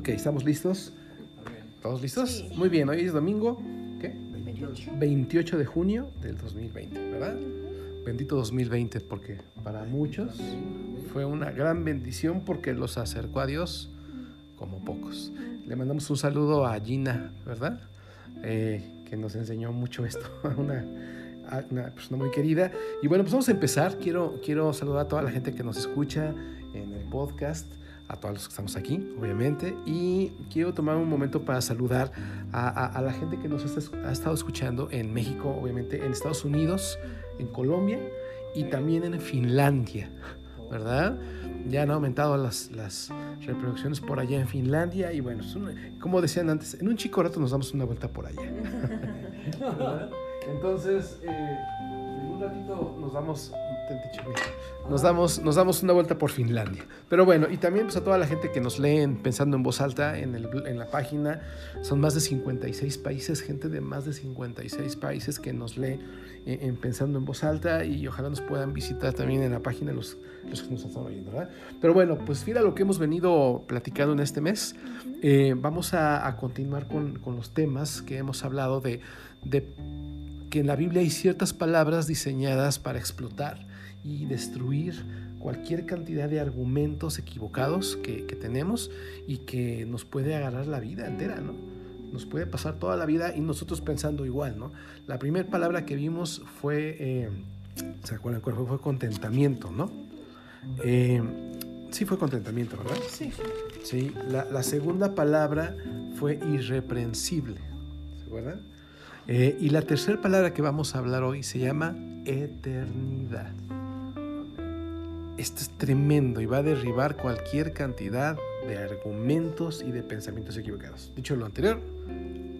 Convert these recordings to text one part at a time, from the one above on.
Ok, ¿estamos listos? ¿Todos listos? Muy bien, hoy es domingo, ¿qué? 28. 28 de junio del 2020, ¿verdad? Bendito 2020 porque para muchos fue una gran bendición porque los acercó a Dios como pocos. Le mandamos un saludo a Gina, ¿verdad? Eh, que nos enseñó mucho esto, una, a una persona muy querida. Y bueno, pues vamos a empezar. Quiero, quiero saludar a toda la gente que nos escucha en el podcast, a todos los que estamos aquí, obviamente. Y quiero tomar un momento para saludar a, a- a la gente que nos está- ha estado escuchando en México, obviamente, en Estados Unidos, en Colombia y también en Finlandia, ¿verdad? Ya han aumentado las, las reproducciones por allá en Finlandia y bueno, como decían antes, en un chico rato nos damos una vuelta por allá. ¿verdad? Entonces, eh, en un ratito nos damos, nos damos, nos damos una vuelta por Finlandia. Pero bueno, y también pues, a toda la gente que nos leen pensando en voz alta en, el, en la página, son más de 56 países, gente de más de 56 países que nos lee en pensando en voz alta y ojalá nos puedan visitar también en la página los, los que nos están oyendo, ¿verdad? Pero bueno, pues mira lo que hemos venido platicando en este mes. Eh, vamos a, a continuar con, con los temas que hemos hablado de, de que en la Biblia hay ciertas palabras diseñadas para explotar y destruir cualquier cantidad de argumentos equivocados que, que tenemos y que nos puede agarrar la vida entera, ¿no? Nos puede pasar toda la vida y nosotros pensando igual, ¿no? La primera palabra que vimos fue, eh, ¿se acuerdan cuál fue? Fue contentamiento, ¿no? Eh, sí fue contentamiento, ¿verdad? Sí. Sí, la, la segunda palabra fue irreprensible. ¿Se acuerdan? Eh, y la tercera palabra que vamos a hablar hoy se llama eternidad. Esto es tremendo y va a derribar cualquier cantidad de argumentos y de pensamientos equivocados. Dicho lo anterior,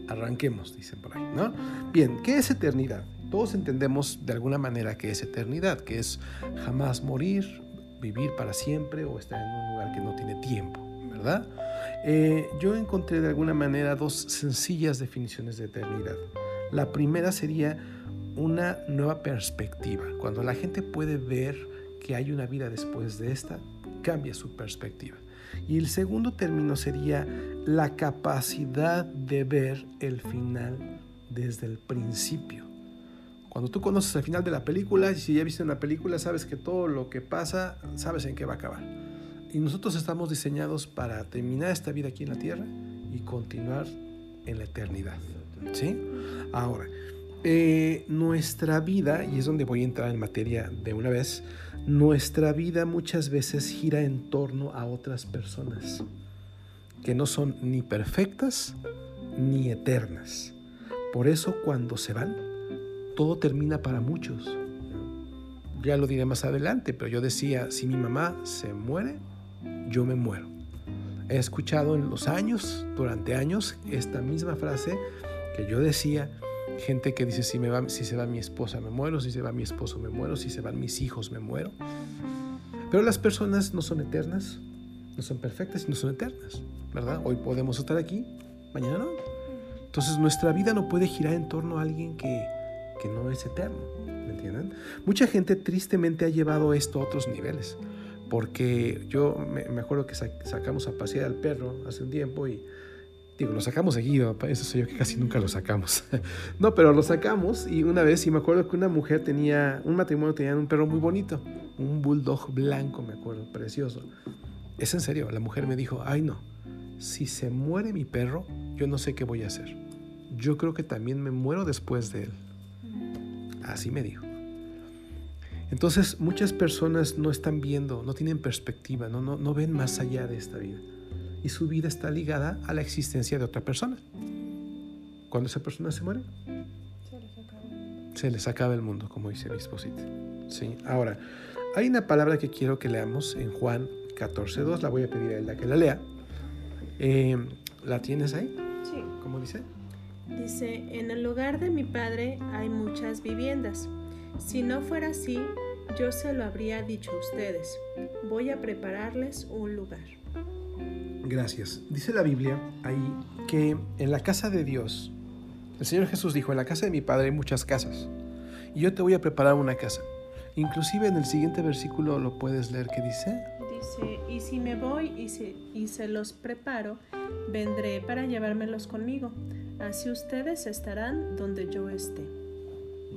arranquemos, dicen por ahí, ¿no? Bien, ¿qué es eternidad? Todos entendemos de alguna manera qué es eternidad, que es jamás morir, vivir para siempre o estar en un lugar que no tiene tiempo, ¿verdad? Eh, yo encontré de alguna manera dos sencillas definiciones de eternidad. La primera sería una nueva perspectiva. Cuando la gente puede ver que hay una vida después de esta, cambia su perspectiva. Y el segundo término sería la capacidad de ver el final desde el principio. Cuando tú conoces el final de la película, y si ya viste una película, sabes que todo lo que pasa, sabes en qué va a acabar. Y nosotros estamos diseñados para terminar esta vida aquí en la tierra y continuar en la eternidad. ¿Sí? Ahora, eh, nuestra vida, y es donde voy a entrar en materia de una vez, nuestra vida muchas veces gira en torno a otras personas que no son ni perfectas ni eternas. Por eso cuando se van, todo termina para muchos. Ya lo diré más adelante, pero yo decía, si mi mamá se muere, yo me muero. He escuchado en los años, durante años, esta misma frase que yo decía, gente que dice, si, me va, si se va mi esposa, me muero, si se va mi esposo, me muero, si se van mis hijos, me muero. Pero las personas no son eternas, no son perfectas y no son eternas, ¿verdad? Hoy podemos estar aquí, mañana no. Entonces nuestra vida no puede girar en torno a alguien que, que no es eterno, ¿me entienden? Mucha gente tristemente ha llevado esto a otros niveles, porque yo me, me acuerdo que sac- sacamos a pasear al perro hace un tiempo y digo, lo sacamos seguido, eso soy yo que casi nunca lo sacamos. no, pero lo sacamos y una vez, y me acuerdo que una mujer tenía, un matrimonio tenía un perro muy bonito, un bulldog blanco, me acuerdo, precioso. Es en serio, la mujer me dijo, ay no, si se muere mi perro, yo no sé qué voy a hacer. Yo creo que también me muero después de él. Así me dijo. Entonces muchas personas no están viendo, no tienen perspectiva, no, no, no ven más allá de esta vida. Y su vida está ligada a la existencia de otra persona. Cuando esa persona se muere, Se les acaba el mundo. se les acaba el mundo, como dice mi esposita. Sí. Ahora, hay una palabra que quiero que leamos en Juan 14.2. La voy a pedir a Elda que la lea. Eh, ¿La tienes ahí? Sí. ¿Cómo dice? Dice, en el lugar de mi padre hay muchas viviendas. Si no fuera así, yo se lo habría dicho a ustedes. Voy a prepararles un lugar. Gracias. Dice la Biblia ahí que en la casa de Dios, el Señor Jesús dijo, en la casa de mi Padre hay muchas casas, y yo te voy a preparar una casa. Inclusive en el siguiente versículo lo puedes leer que dice, Dice, y si me voy y se, y se los preparo, vendré para llevármelos conmigo. Así ustedes estarán donde yo esté.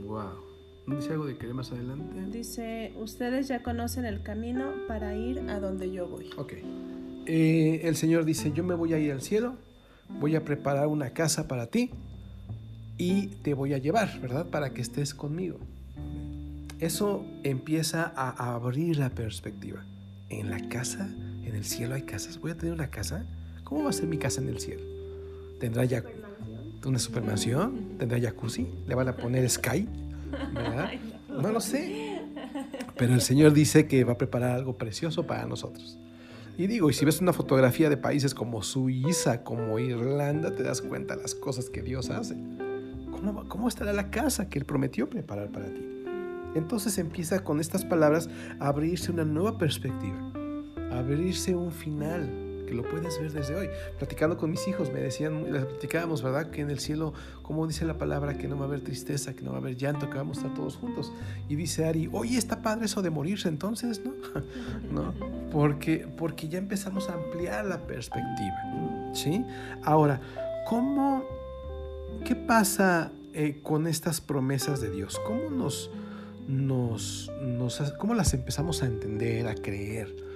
Wow. ¿No dice algo de que más adelante? Dice, ustedes ya conocen el camino para ir a donde yo voy. Ok. Eh, el Señor dice, yo me voy a ir al cielo, voy a preparar una casa para ti y te voy a llevar, ¿verdad? Para que estés conmigo. Eso empieza a abrir la perspectiva. En la casa, en el cielo hay casas. ¿Voy a tener una casa? ¿Cómo va a ser mi casa en el cielo? ¿Tendrá ya una supermansión? ¿Tendrá jacuzzi? ¿Le van a poner Sky? ¿Verdad? No lo sé. Pero el Señor dice que va a preparar algo precioso para nosotros. Y digo, y si ves una fotografía de países como Suiza, como Irlanda, te das cuenta de las cosas que Dios hace. ¿Cómo, ¿Cómo estará la casa que Él prometió preparar para ti? Entonces empieza con estas palabras a abrirse una nueva perspectiva, a abrirse un final lo puedes ver desde hoy. Platicando con mis hijos, me decían, les platicábamos, ¿verdad? Que en el cielo, como dice la palabra, que no va a haber tristeza, que no va a haber llanto, que vamos a estar todos juntos. Y dice Ari, oye, está padre eso de morirse entonces, ¿no? ¿No? Porque, porque ya empezamos a ampliar la perspectiva, ¿sí? Ahora, ¿cómo, qué pasa eh, con estas promesas de Dios? ¿Cómo nos, nos, nos, cómo las empezamos a entender, a creer?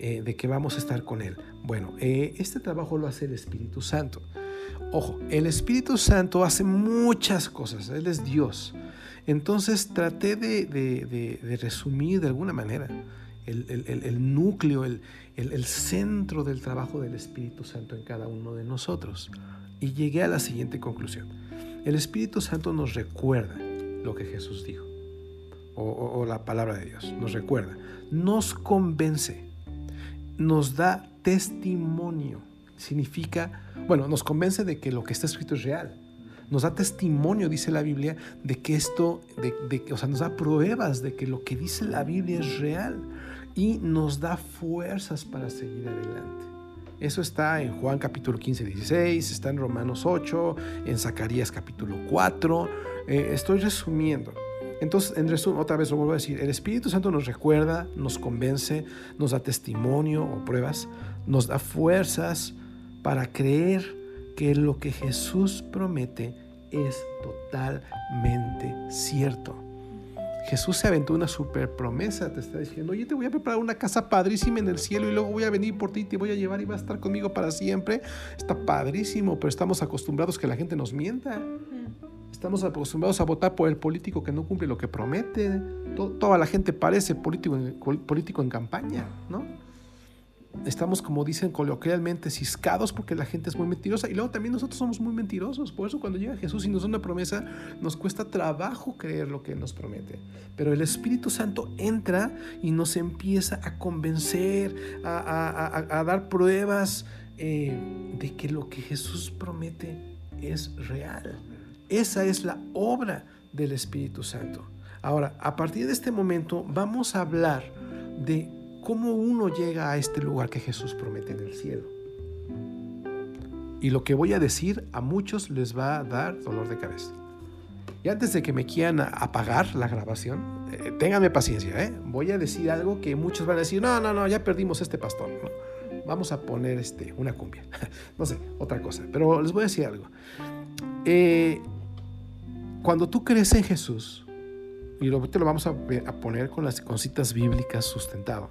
Eh, de que vamos a estar con Él. Bueno, eh, este trabajo lo hace el Espíritu Santo. Ojo, el Espíritu Santo hace muchas cosas, Él es Dios. Entonces traté de, resumir de alguna manera el, núcleo, el, centro del trabajo del Espíritu Santo en cada uno de nosotros. Y llegué a la siguiente conclusión. El Espíritu Santo nos recuerda lo que Jesús dijo, o, o la palabra de Dios, nos recuerda, nos convence nos da testimonio. Significa, bueno, nos convence de que lo que está escrito es real. Nos da testimonio, dice la Biblia, de que esto, de, o sea, nos da pruebas de que lo que dice la Biblia es real y nos da fuerzas para seguir adelante. Eso está en Juan capítulo 15, 16, está en Romanos 8, en Zacarías capítulo 4. Eh, estoy resumiendo. Entonces, en resumen, otra vez lo vuelvo a decir, el Espíritu Santo nos recuerda, nos convence, nos da testimonio o pruebas, nos da fuerzas para creer que lo que Jesús promete es totalmente cierto. Jesús se aventó una super promesa, te está diciendo, oye, te voy a preparar una casa padrísima en el cielo y luego voy a venir por ti, te voy a llevar y vas a estar conmigo para siempre. Está padrísimo, pero estamos acostumbrados que la gente nos mienta. Estamos acostumbrados a votar por el político que no cumple lo que promete. toda la gente parece político en, político en campaña, ¿no? Estamos, como dicen coloquialmente, ciscados porque la gente es muy mentirosa. Y luego también nosotros somos muy mentirosos. Por eso cuando llega Jesús y nos da una promesa, nos cuesta trabajo creer lo que Él nos promete. Pero el Espíritu Santo entra y nos empieza a convencer, a, dar pruebas eh, de que lo que Jesús promete es real. Esa es la obra del Espíritu Santo. Ahora, a partir de este momento vamos a hablar de cómo uno llega a este lugar que Jesús promete en el cielo. Y lo que voy a decir a muchos les va a dar dolor de cabeza. Y antes de que me quieran apagar la grabación, eh, ténganme paciencia, ¿eh? Voy a decir algo que muchos van a decir, no, no, no, ya perdimos este pastor. Vamos a poner este, una cumbia. no sé, otra cosa. Pero les voy a decir algo. Eh, cuando tú crees en Jesús, y te lo vamos a, poner con las citas bíblicas sustentado.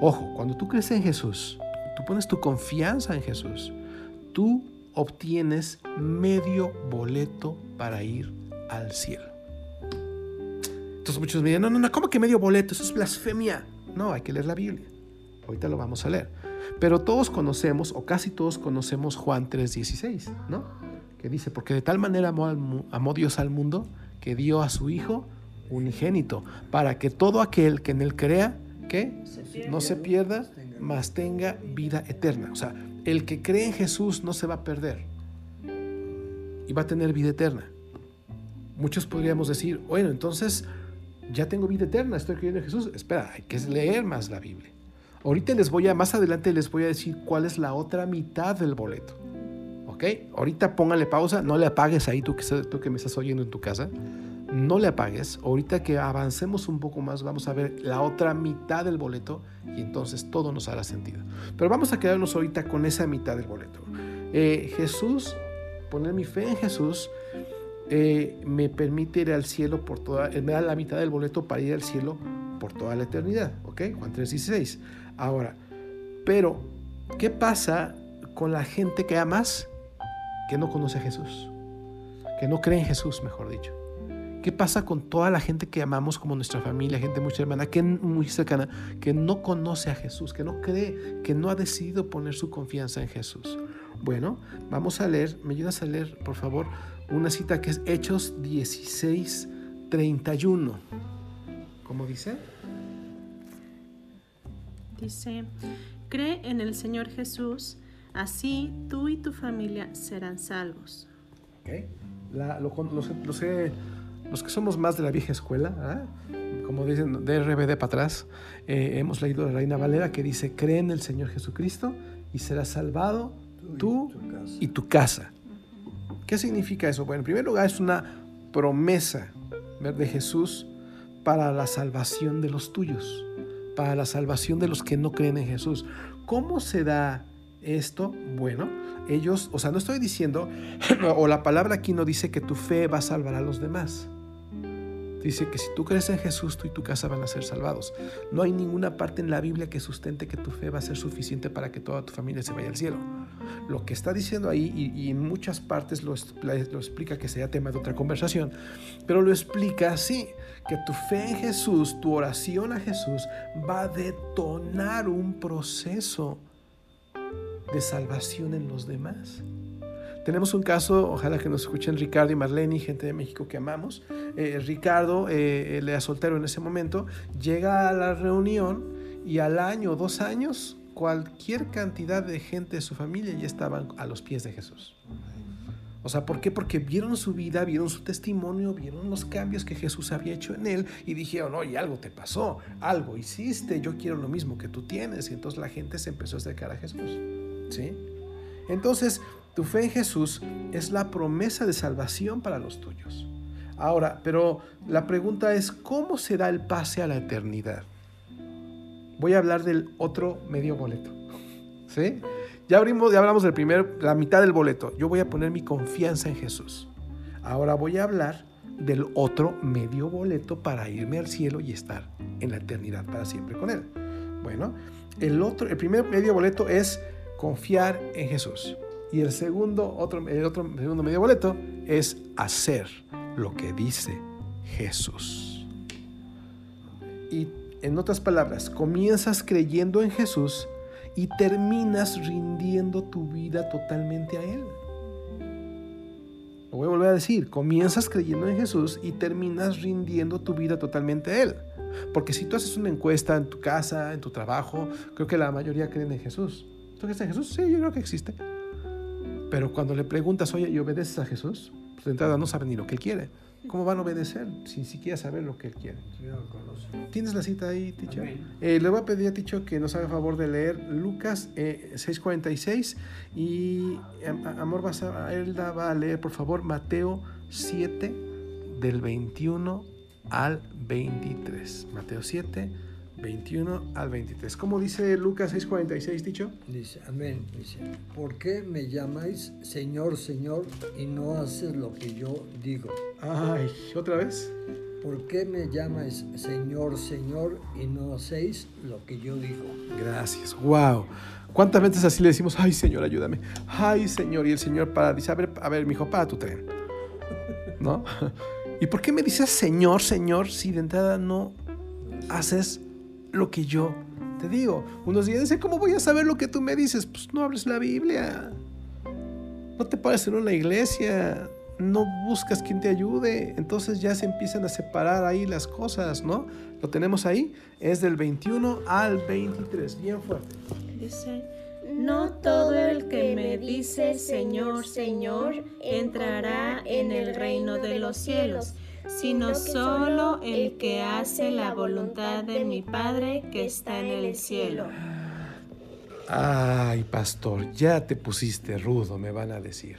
Ojo, cuando tú crees en Jesús, tú pones tu confianza en Jesús, tú obtienes medio boleto para ir al cielo. Entonces muchos me dicen, no, no, no, ¿cómo que medio boleto? Eso es blasfemia. No, hay que leer la Biblia. Ahorita lo vamos a leer. Pero todos conocemos, o casi todos conocemos Juan 3:16, ¿no? Que dice, porque de tal manera amó, Dios al mundo que dio a su Hijo unigénito, para que todo aquel que en él crea, que no se pierda, mas tenga vida eterna. O sea, el que cree en Jesús no se va a perder y va a tener vida eterna. Muchos podríamos decir, bueno, entonces ya tengo vida eterna, estoy creyendo en Jesús. Espera, hay que leer más la Biblia. Ahorita les voy a, más adelante les voy a decir cuál es la otra mitad del boleto. ¿Ok? Ahorita póngale pausa, no le apagues ahí tú que, que me estás oyendo en tu casa. no le apagues. Ahorita que avancemos un poco más, vamos a ver la otra mitad del boleto y entonces todo nos hará sentido. Pero vamos a quedarnos ahorita con esa mitad del boleto. Eh, Jesús, poner mi fe en Jesús, eh, me permite ir al cielo por toda, me da la mitad del boleto para ir al cielo por toda la eternidad, ¿ok? Juan 3:16. Ahora, pero, ¿qué pasa con la gente que amas que no conoce a Jesús? Que no cree en Jesús, mejor dicho. ¿Qué pasa con toda la gente que amamos como nuestra familia, gente muy hermana, que muy cercana, que no conoce a Jesús, que no cree, que no ha decidido poner su confianza en Jesús? Bueno, vamos a leer, me ayudas a leer, por favor, una cita que es Hechos 16, 31. ¿Cómo dice? Dice, cree en el Señor Jesús, así tú y tu familia serán salvos. Okay. los, los, que somos más de la vieja escuela, ¿ah? como dicen de RBD para atrás, eh, hemos leído la Reina Valera que dice, cree en el Señor Jesucristo y serás salvado tú, y tu casa. ¿Qué significa eso? Bueno, en primer lugar es una promesa de Jesús para la salvación de los tuyos, para la salvación de los que no creen en Jesús. ¿Cómo se da esto? Bueno, ellos, o sea, no estoy diciendo, o la palabra aquí no dice que tu fe va a salvar a los demás. Dice que si tú crees en Jesús, tú y tu casa van a ser salvados. No hay ninguna parte en la Biblia que sustente que tu fe va a ser suficiente para que toda tu familia se vaya al cielo. Lo que está diciendo ahí, y, en muchas partes lo, lo, explica que sea tema de otra conversación, pero lo explica así, que tu fe en Jesús, tu oración a Jesús, va a detonar un proceso de salvación en los demás. Tenemos un caso, ojalá que nos escuchen Ricardo y Marlene, gente de México que amamos. Eh, Ricardo, eh, él era soltero en ese momento, llega a la reunión y al año, dos años, cualquier cantidad de gente de su familia ya estaban a los pies de Jesús. O sea, ¿por qué? Porque vieron su vida, vieron su testimonio, vieron los cambios que Jesús había hecho en él y dijeron, oye, algo te pasó, algo hiciste, yo quiero lo mismo que tú tienes. Y entonces la gente se empezó a acercar a Jesús. ¿Sí? Entonces, tu fe en Jesús es la promesa de salvación para los tuyos. Ahora, pero la pregunta es, ¿cómo será el pase a la eternidad? Voy a hablar del otro medio boleto. ¿Sí? Ya, abrimos, ya hablamos del primer, la mitad del boleto. Yo voy a poner mi confianza en Jesús. Ahora voy a hablar del otro medio boleto para irme al cielo y estar en la eternidad para siempre con Él. Bueno, el, otro, el primer medio boleto es confiar en Jesús. Y el segundo, otro, el otro segundo medio boleto es hacer lo que dice Jesús. Y en otras palabras, comienzas creyendo en Jesús y terminas rindiendo tu vida totalmente a Él. Lo voy a volver a decir, comienzas creyendo en Jesús y terminas rindiendo tu vida totalmente a Él. Porque si tú haces una encuesta en tu casa, en tu trabajo, creo que la mayoría creen en Jesús. ¿Tú crees en Jesús? Sí, yo creo que existe. Pero cuando le preguntas, oye, ¿y obedeces a Jesús? Pues de entrada no sabe ni lo que él quiere. ¿Cómo van a obedecer sin siquiera saber lo que él quiere? ¿Tienes la cita ahí, Ticho? Eh, le voy a pedir a Ticho que nos haga favor de leer Lucas 6.46 eh, y Amor, vas a, Elda va a leer, por favor, Mateo 7 del 21 al 23. Mateo 7 21 al 23. ¿Cómo dice Lucas 6:46, dicho? Dice, amén. Dice, ¿por qué me llamáis Señor, Señor y no haces lo que yo digo? Ay, ¿otra vez? ¿Por qué me llamáis Señor, Señor y no hacéis lo que yo digo? Gracias, wow. ¿Cuántas veces así le decimos, ay Señor, ayúdame? Ay Señor, y el Señor para, dice, a ver, a ver, mi hijo, para tu tren. ¿No? ¿Y por qué me dices Señor, Señor, si de entrada no haces lo que yo te digo. Unos días dicen, ¿cómo voy a saber lo que tú me dices? Pues no abres la Biblia. No te pares en una iglesia. No buscas quien te ayude. Entonces ya se empiezan a separar ahí las cosas, ¿no? Lo tenemos ahí. Es del 21 al 23. Bien fuerte. Dice, no todo el que me dice Señor, Señor, entrará en el reino de los cielos sino solo el que hace la voluntad de mi Padre que está en el cielo. Ay, pastor, ya te pusiste rudo, me van a decir.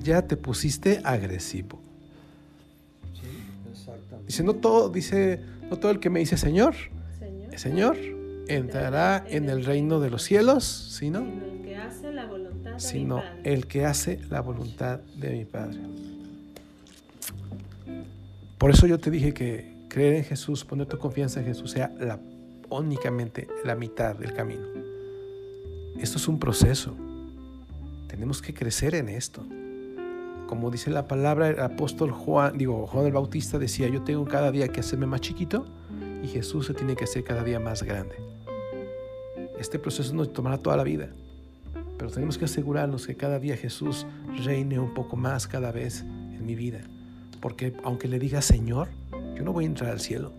Ya te pusiste agresivo. Sí, Dice, no todo, dice, no todo el que me dice Señor, Señor, Señor, entrará en el reino de los cielos, sino, sino el que hace la voluntad de mi Padre. Por eso yo te dije que creer en Jesús, poner tu confianza en Jesús sea la, únicamente la mitad del camino. Esto es un proceso. Tenemos que crecer en esto. Como dice la palabra, el apóstol Juan, digo, Juan el Bautista decía, yo tengo cada día que hacerme más chiquito y Jesús se tiene que hacer cada día más grande. Este proceso nos tomará toda la vida, pero tenemos que asegurarnos que cada día Jesús reine un poco más cada vez en mi vida. Porque aunque le diga Señor, yo no voy a entrar al cielo.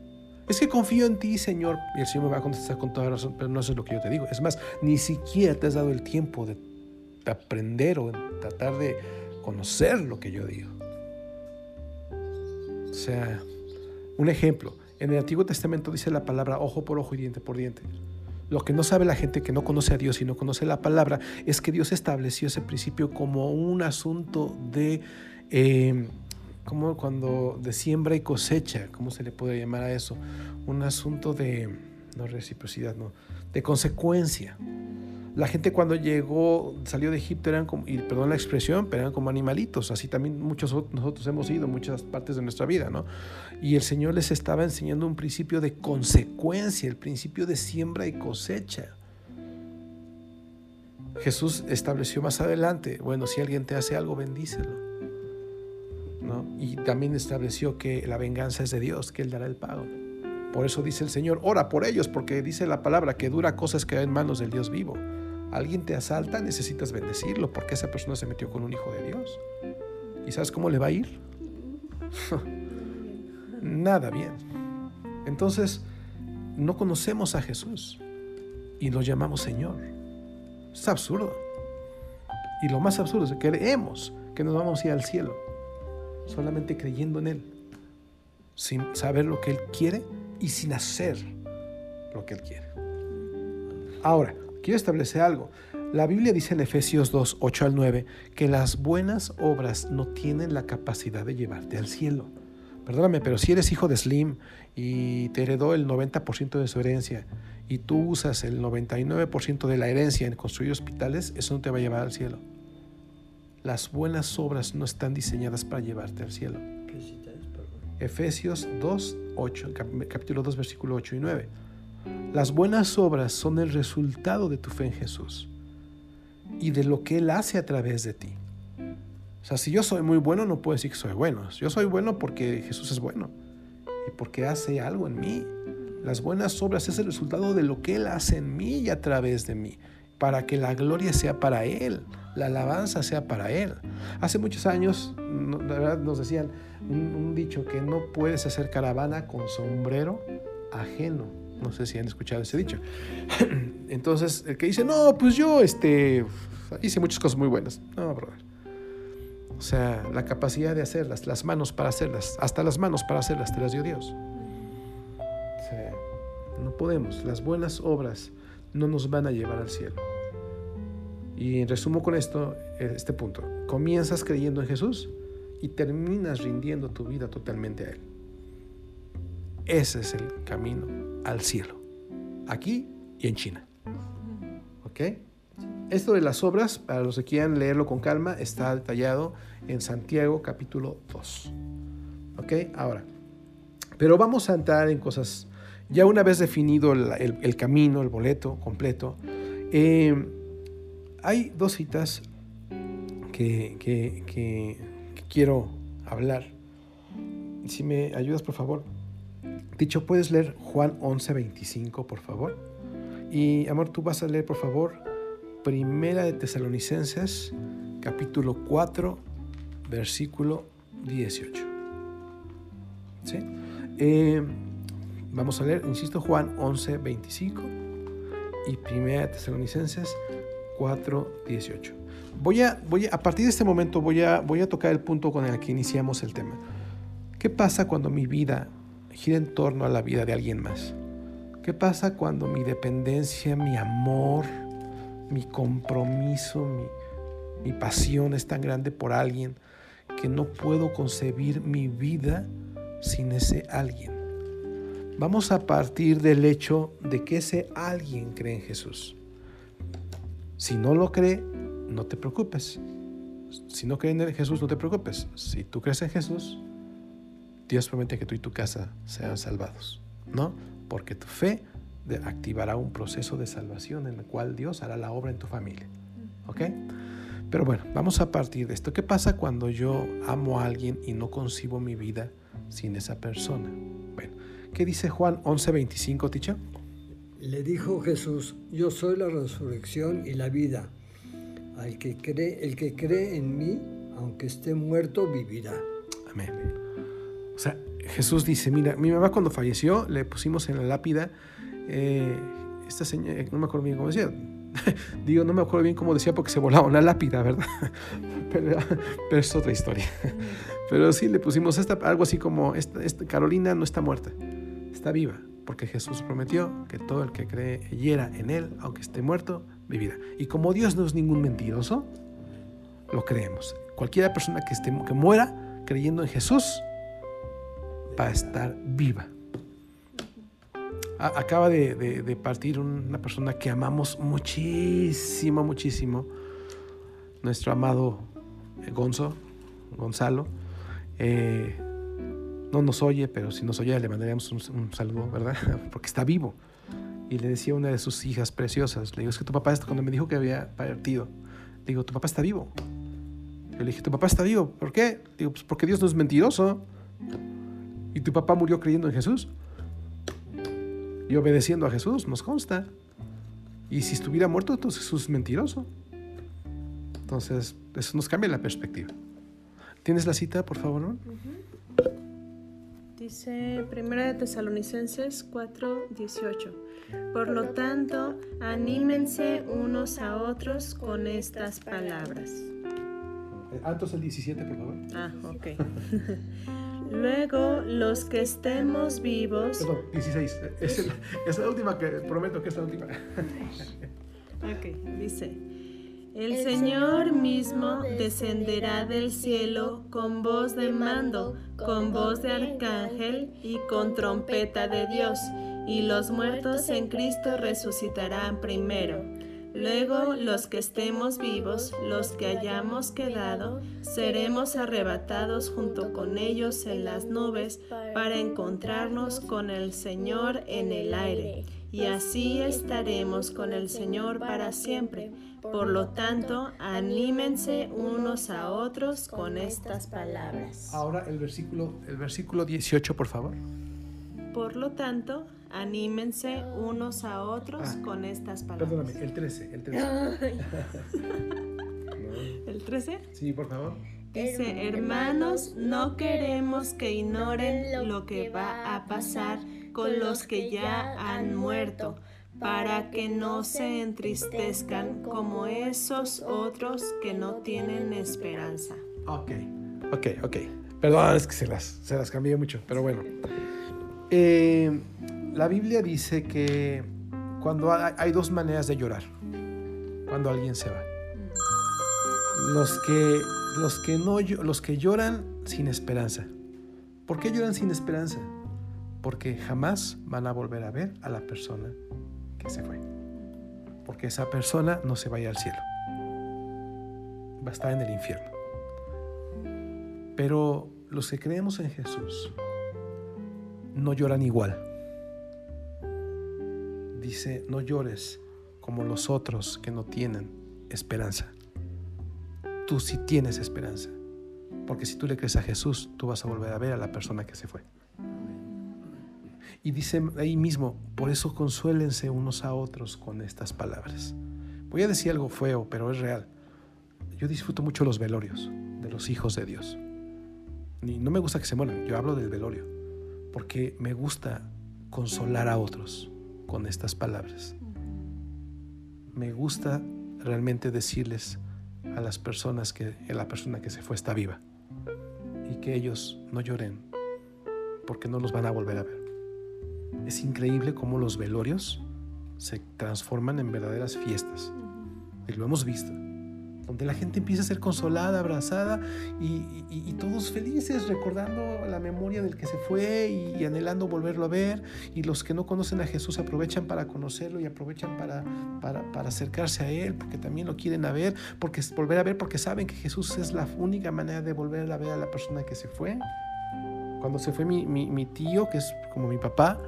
Es que confío en ti, Señor. Y el Señor me va a contestar con toda razón, pero no es lo que yo te digo. Es más, ni siquiera te has dado el tiempo de, de aprender o tratar de conocer lo que yo digo. O sea, un ejemplo. En el Antiguo Testamento dice la palabra ojo por ojo y diente por diente. Lo que no sabe la gente que no conoce a Dios y no conoce la palabra es que Dios estableció ese principio como un asunto de, eh, como cuando de siembra y cosecha, ¿cómo se le puede llamar a eso? Un asunto de, no reciprocidad, no, de consecuencia. La gente cuando llegó, salió de Egipto eran como, y perdón la expresión, pero eran como animalitos. Así también muchos ot- nosotros hemos ido muchas partes de nuestra vida, ¿no? Y el Señor les estaba enseñando un principio de consecuencia, el principio de siembra y cosecha. Jesús estableció más adelante, bueno, si alguien te hace algo, bendícelo. Y también estableció que la venganza es de Dios, que Él dará el pago. Por eso dice el Señor, ora por ellos, porque dice la palabra que dura cosas que en manos del Dios vivo. Alguien te asalta, necesitas bendecirlo, porque esa persona se metió con un hijo de Dios. ¿Y sabes cómo le va a ir? Nada bien. Entonces, no conocemos a Jesús y lo llamamos Señor. Es absurdo. Y lo más absurdo es que creemos que nos vamos a ir al cielo solamente creyendo en Él, sin saber lo que Él quiere y sin hacer lo que Él quiere. Ahora, quiero establecer algo. La Biblia dice en Efesios 2, 8 al 9, que las buenas obras no tienen la capacidad de llevarte al cielo. Perdóname, pero si eres hijo de Slim y te heredó el 90% de su herencia y tú usas el 99% de la herencia en construir hospitales, eso no te va a llevar al cielo. Las buenas obras no están diseñadas para llevarte al cielo. Efesios 2, 8, cap- capítulo 2, versículo 8 y 9. Las buenas obras son el resultado de tu fe en Jesús y de lo que Él hace a través de ti. O sea, si yo soy muy bueno, no puedo decir que soy bueno. Yo soy bueno porque Jesús es bueno y porque hace algo en mí. Las buenas obras es el resultado de lo que Él hace en mí y a través de mí, para que la gloria sea para Él, la alabanza sea para Él. Hace muchos años, la verdad, nos decían un, dicho que no puedes hacer caravana con sombrero ajeno. No sé si han escuchado ese dicho. Entonces, el que dice, no, pues yo este, hice muchas cosas muy buenas. No, brother. O sea, la capacidad de hacerlas, las manos para hacerlas, hasta las manos para hacerlas te las dio Dios. No podemos. Las buenas obras no nos van a llevar al cielo. Y resumo con esto, este punto. Comienzas creyendo en Jesús y terminas rindiendo tu vida totalmente a Él. Ese es el camino al cielo. Aquí y en China. ¿Ok? Esto de las obras, para los que quieran leerlo con calma, está detallado en Santiago capítulo 2. ¿Ok? Ahora, pero vamos a entrar en cosas, ya una vez definido el, camino, el boleto completo, eh, hay dos citas que, quiero hablar. Si me ayudas, por favor. Dicho, ¿puedes leer Juan 11, 25, por favor? Y, amor, tú vas a leer, por favor, Primera de Tesalonicenses, capítulo 4, versículo 18. ¿Sí? Eh, vamos a leer, insisto, Juan 11, 25 y Primera de Tesalonicenses 4, 18. Voy a, voy a, a partir de este momento voy a, voy a tocar el punto con el que iniciamos el tema. ¿Qué pasa cuando mi vida gira en torno a la vida de alguien más? ¿Qué pasa cuando mi dependencia, mi amor, mi compromiso, mi, mi pasión es tan grande por alguien que no puedo concebir mi vida sin ese alguien. Vamos a partir del hecho de que ese alguien cree en Jesús. Si no lo cree, no te preocupes. Si no cree en Jesús, no te preocupes. Si tú crees en Jesús, Dios promete que tú y tu casa sean salvados, ¿no? Porque tu fe activará un proceso de salvación en el cual Dios hará la obra en tu familia, ¿ok? Pero bueno, vamos a partir de esto. ¿Qué pasa cuando yo amo a alguien y no concibo mi vida sin esa persona? ¿Qué dice Juan 11:25, Ticha? Le dijo Jesús, yo soy la resurrección y la vida. Al que cree, el que cree en mí, aunque esté muerto, vivirá. Amén. O sea, Jesús dice, mira, mi mamá cuando falleció le pusimos en la lápida, eh, esta señora, no me acuerdo bien cómo decía, digo, no me acuerdo bien cómo decía porque se volaba una lápida, ¿verdad? pero, es otra historia. pero sí le pusimos esta, algo así como, esta, Carolina no está muerta, está viva, porque Jesús prometió que todo el que creyera en Él, aunque esté muerto, vivirá. Y como Dios no es ningún mentiroso, lo creemos. Cualquier persona que, esté, que muera creyendo en Jesús va a estar viva. acaba de, partir una persona que amamos muchísimo, muchísimo, nuestro amado Gonzo, Gonzalo. Eh, no nos oye, pero si nos oye le mandaríamos un saludo, ¿verdad? Porque está vivo y le decía a una de sus hijas preciosas, le digo, es que tu papá, cuando me dijo que había partido, le digo, tu papá está vivo. Yo le dije, tu papá está vivo, ¿por qué? Digo, pues porque Dios no es mentiroso. Y tu papá murió creyendo en Jesús. Y obedeciendo a Jesús, nos consta. Y si estuviera muerto, entonces Jesús es mentiroso. Entonces, eso nos cambia la perspectiva. ¿Tienes la cita, por favor? ¿no? Dice Primera de Tesalonicenses 4, 18. Por lo tanto, anímense unos a otros con estas palabras. Altos el 17, por favor. Ah, ok. Luego, los que estemos vivos. Perdón, 16. Es, es la última que prometo que es la última. ok, dice. El Señor mismo descenderá del cielo con voz de mando, con voz de arcángel y con trompeta de Dios, y los muertos en Cristo resucitarán primero. Luego los que estemos vivos, los que hayamos quedado, seremos arrebatados junto con ellos en las nubes para encontrarnos con el Señor en el aire, y así estaremos con el Señor para siempre. Por lo tanto, anímense unos a otros con estas palabras. Ahora el versículo, el versículo 18, por favor. Por lo tanto, anímense unos a otros ah, con estas palabras. Perdóname, el 13, el 13. ¿El 13? Sí, por favor. Dice, hermanos, no queremos que ignoren lo que va a pasar con los que ya han muerto para que no se entristezcan como esos otros que no tienen esperanza. Ok, ok, ok. Perdón, es que se las, se las cambié mucho, pero bueno. Eh, la Biblia dice que cuando hay, dos maneras de llorar, cuando alguien se va. Los que, los que, no, los que lloran sin esperanza. ¿Por qué lloran sin esperanza? Porque jamás van a volver a ver a la persona que se fue. Porque esa persona no se vaya al cielo. Va a estar en el infierno. Pero los que creemos en Jesús no lloran igual. Dice, no llores como los otros que no tienen esperanza. Tú sí tienes esperanza. Porque si tú le crees a Jesús, tú vas a volver a ver a la persona que se fue. Y dice ahí mismo, por eso consuélense unos a otros con estas palabras. Voy a decir algo feo, pero es real. Yo disfruto mucho los velorios de los hijos de Dios. Y no me gusta que se mueran, yo hablo del velorio, porque me gusta consolar a otros con estas palabras. Me gusta realmente decirles a las personas que la persona que se fue está viva y que ellos no lloren porque no los van a volver a ver. Es increíble cómo los velorios se transforman en verdaderas fiestas. Y lo hemos visto. donde la gente empieza a ser consolada, abrazada y, todos felices recordando la memoria del que se fue y, anhelando volverlo a ver. Y los que no conocen a Jesús aprovechan para conocerlo y aprovechan para, para, acercarse a Él porque también lo quieren a ver, porque volver a ver porque saben que Jesús es la única manera de volver a ver a la persona que se fue. Cuando se fue mi, mi, mi tío, que es como mi papá,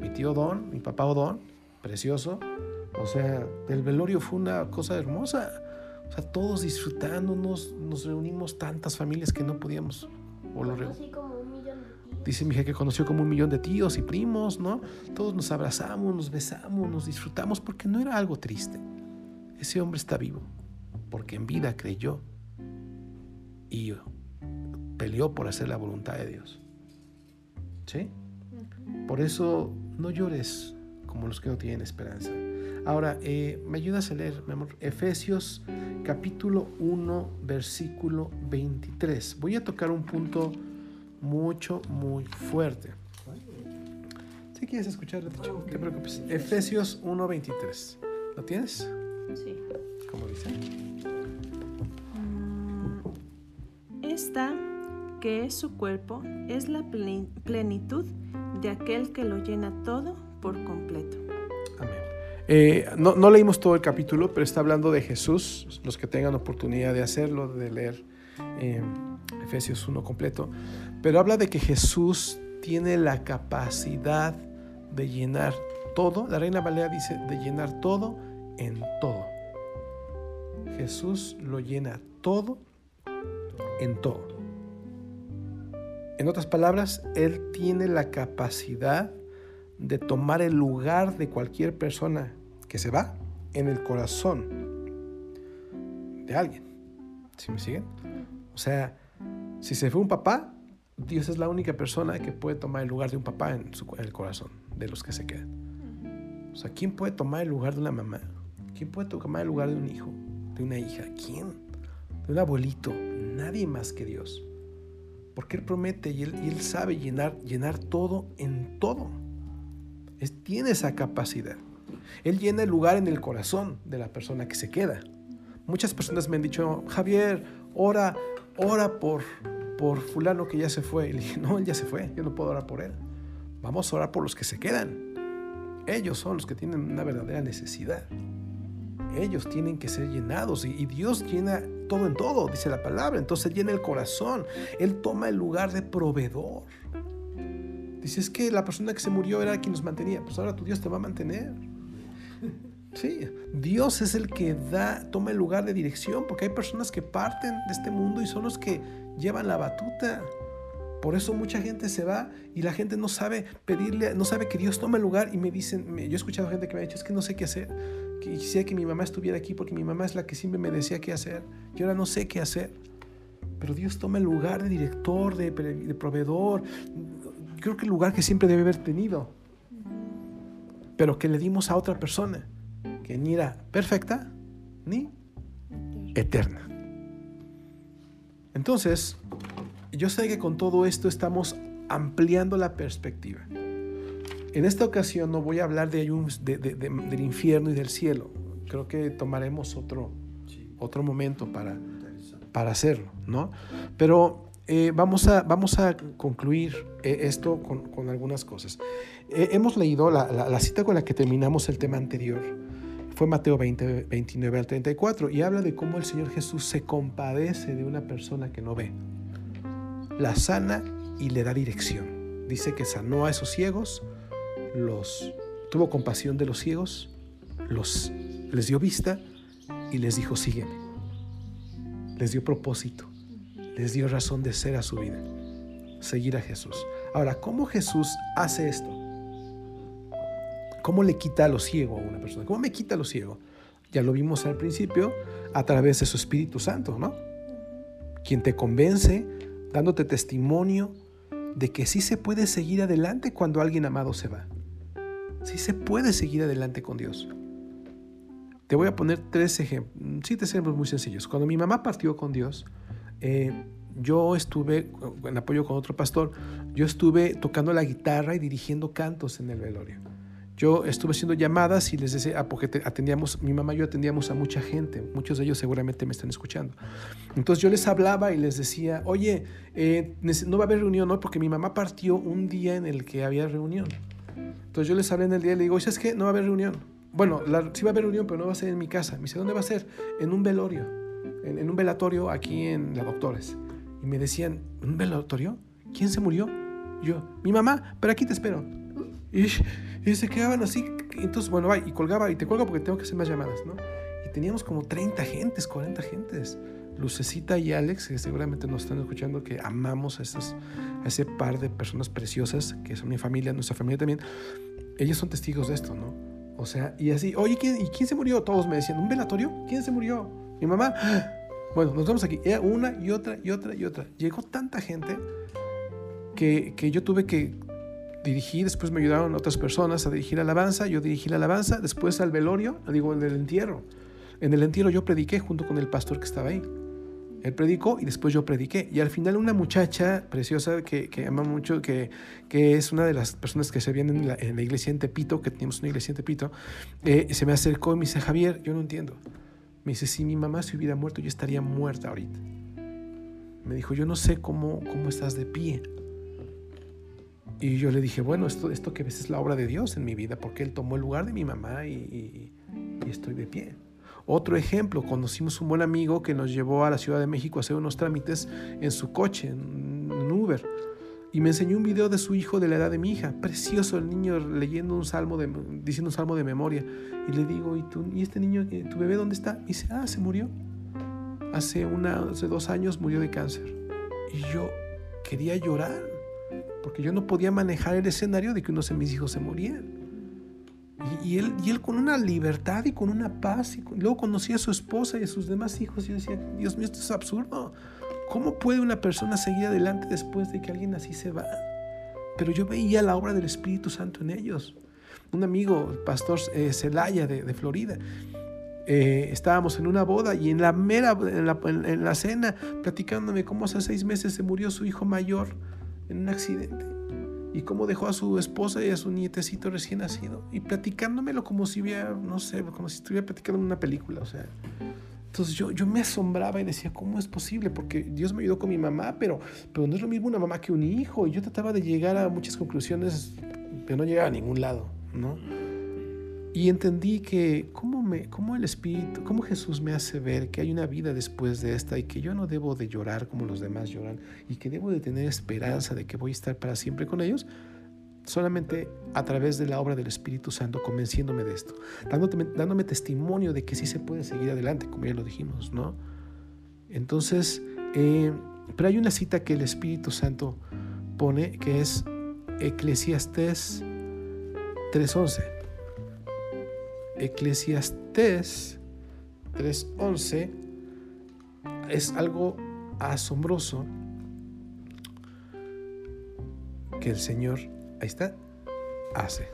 mi tío Don, mi papá Odón, precioso, o sea, el velorio fue una cosa hermosa. O sea, todos disfrutándonos, nos reunimos tantas familias que no podíamos. Dice mi hija que conoció como un millón de tíos y primos, ¿no? Todos nos abrazamos, nos besamos, nos disfrutamos porque no era algo triste. Ese hombre está vivo porque en vida creyó y peleó por hacer la voluntad de Dios. ¿Sí? Por eso no llores como los que no tienen esperanza. Ahora, eh, ¿me ayudas a leer, mi amor? Efesios capítulo 1, versículo 23. Voy a tocar un punto mucho, muy fuerte. Si quieres escuchar, no te preocupes. Efesios 1, 23. ¿Lo tienes? Sí. ¿Cómo dice? Esta, que es su cuerpo, es la plenitud de aquel que lo llena todo por completo. Eh, no, leímos todo el capítulo, pero está hablando de Jesús. Los que tengan oportunidad de hacerlo, de leer eh, Efesios 1 completo. Pero habla de que Jesús tiene la capacidad de llenar todo. La Reina Valera dice de llenar todo en todo. Jesús lo llena todo en todo. En otras palabras, Él tiene la capacidad de tomar el lugar de cualquier persona que se va en el corazón de alguien. ¿Sí me siguen? O sea, si se fue un papá, Dios es la única persona que puede tomar el lugar de un papá en, el corazón de los que se quedan. O sea, ¿quién puede tomar el lugar de una mamá? ¿Quién puede tomar el lugar de un hijo? ¿De una hija? ¿Quién? ¿De un abuelito? Nadie más que Dios. Porque Él promete y Él, y sabe llenar, llenar todo en todo. Tiene esa capacidad. Él llena el lugar en el corazón de la persona que se queda. Muchas personas me han dicho, Javier, ora, ora por, por fulano que ya se fue. Y le dije, no, él ya se fue, yo no puedo orar por él. Vamos a orar por los que se quedan. Ellos son los que tienen una verdadera necesidad. Ellos tienen que ser llenados y, Dios llena todo en todo, dice la palabra. Entonces llena el corazón. Él toma el lugar de proveedor. Dice, es que la persona que se murió era quien nos mantenía. Pues ahora tu Dios te va a mantener. Sí, Dios es el que da, toma el lugar de dirección, porque hay personas que parten de este mundo y son los que llevan la batuta. Por eso mucha gente se va y la gente no sabe pedirle, no sabe que Dios toma el lugar y me dicen, yo he escuchado gente que me ha dicho, es que no sé qué hacer, quisiera que mi mamá estuviera aquí porque mi mamá es la que siempre me decía qué hacer y ahora no sé qué hacer. Pero Dios toma el lugar de director, de, de proveedor, creo que el lugar que siempre debe haber tenido pero que le dimos a otra persona que ni era perfecta ni eterna. Entonces, yo sé que con todo esto estamos ampliando la perspectiva. En esta ocasión no voy a hablar de, del infierno y del cielo. Creo que tomaremos otro, otro momento para, para hacerlo, ¿no? Pero eh, vamos, a, vamos a concluir eh, esto con, algunas cosas. Eh, hemos leído la, cita con la que terminamos el tema anterior. Fue Mateo 20, 29 al 34 y habla de cómo el Señor Jesús se compadece de una persona que no ve. La sana y le da dirección. Dice que sanó a esos ciegos, los tuvo compasión de los ciegos, los, les dio vista y les dijo, sígueme. Les dio propósito les dio razón de ser a su vida, seguir a Jesús. Ahora, ¿cómo Jesús hace esto? ¿Cómo le quita lo ciego a una persona? ¿Cómo me quita lo ciego? Ya lo vimos al principio a través de su Espíritu Santo, ¿no? Quien te convence dándote testimonio de que sí se puede seguir adelante cuando alguien amado se va. Sí se puede seguir adelante con Dios. Te voy a poner tres ejemplos, tres ejemplos muy sencillos. Cuando mi mamá partió con Dios, eh, yo estuve, en apoyo con otro pastor, yo estuve tocando la guitarra y dirigiendo cantos en el velorio. Yo estuve haciendo llamadas y les decía, ah, porque te- atendíamos, mi mamá y yo atendíamos a mucha gente, muchos de ellos seguramente me están escuchando. Entonces yo les hablaba y les decía, oye, eh, no va a haber reunión, ¿no? Porque mi mamá partió un día en el que había reunión. Entonces yo les hablé en el día y le digo, ¿sabes qué? No va a haber reunión. Bueno, la- sí va a haber reunión, pero no va a ser en mi casa. Me dice, ¿dónde va a ser? En un velorio, en, en un velatorio aquí en La Doctores. Y me decían, ¿un velatorio? ¿Quién se murió? Yo, mi mamá, pero aquí te espero. Y, y se quedaban así. Entonces, bueno, va, y colgaba, y te cuelgo porque tengo que hacer más llamadas, ¿no? Y teníamos como 30 gentes, 40 gentes. Lucecita y Alex, que seguramente nos están escuchando, que amamos a, esas, a ese par de personas preciosas, que son mi familia, nuestra familia también. Ellos son testigos de esto, ¿no? O sea, y así, oye, ¿quién, ¿y quién se murió? Todos me decían, ¿un velatorio? ¿Quién se murió? Mi mamá. Bueno, nos vemos aquí. Era una y otra y otra y otra. Llegó tanta gente que, que yo tuve que dirigir, después me ayudaron otras personas a dirigir alabanza, yo dirigí la alabanza, después al velorio, digo, en el entierro. En el entierro yo prediqué junto con el pastor que estaba ahí. Él predicó y después yo prediqué. Y al final una muchacha preciosa que, que ama mucho, que, que es una de las personas que se vienen en la, en la iglesia en Tepito, que teníamos una iglesia en Tepito, eh, se me acercó y me dice, Javier, yo no entiendo. Me dice, si mi mamá se hubiera muerto, yo estaría muerta ahorita. Me dijo, yo no sé cómo, cómo estás de pie. Y yo le dije, bueno, esto, esto que ves es la obra de Dios en mi vida, porque Él tomó el lugar de mi mamá y, estoy de pie. Otro ejemplo, conocimos un buen amigo que nos llevó a la Ciudad de México a hacer unos trámites en su coche, en Uber. Y me enseñó un video de su hijo de la edad de mi hija. Precioso el niño leyendo un salmo, diciendo un salmo de memoria. Y le digo, ¿y, tú, ¿y este niño, eh, tu bebé dónde está? Y dice, ah, se murió. Hace, una, hace dos años murió de cáncer. Y yo quería llorar, porque yo no podía manejar el escenario de que unos de mis hijos se morían. Y, y él, y él con una libertad y con una paz. Y con- luego conocí a su esposa y a sus demás hijos. Y yo decía, Dios mío, esto es absurdo. ¿Cómo puede una persona seguir adelante después de que alguien así se va? Pero yo veía la obra del Espíritu Santo en ellos. Un amigo, el pastor eh, Celaya de, de Florida, eh, estábamos en una boda y en la mera, en la, en- la cena, platicándome cómo hace seis meses se murió su hijo mayor en un accidente y cómo dejó a su esposa y a su nietecito recién nacido y platicándomelo como si hubiera, no sé, como si estuviera platicando una película, o sea. Entonces yo, yo me asombraba y decía, ¿cómo es posible? Porque Dios me ayudó con mi mamá, pero, pero no es lo mismo una mamá que un hijo. Y yo trataba de llegar a muchas conclusiones, pero no llegaba a ningún lado, ¿no? Y entendí que cómo, me, cómo el Espíritu, cómo Jesús me hace ver que hay una vida después de esta y que yo no debo de llorar como los demás lloran y que debo de tener esperanza de que voy a estar para siempre con ellos, solamente a través de la obra del Espíritu Santo, convenciéndome de esto, dándome, dándome testimonio de que sí se puede seguir adelante, como ya lo dijimos, ¿no? Entonces, eh, pero hay una cita que el Espíritu Santo pone que es Eclesiastés 3.11. Eclesiastés 3.11 es algo asombroso que el Señor, ahí está, hace.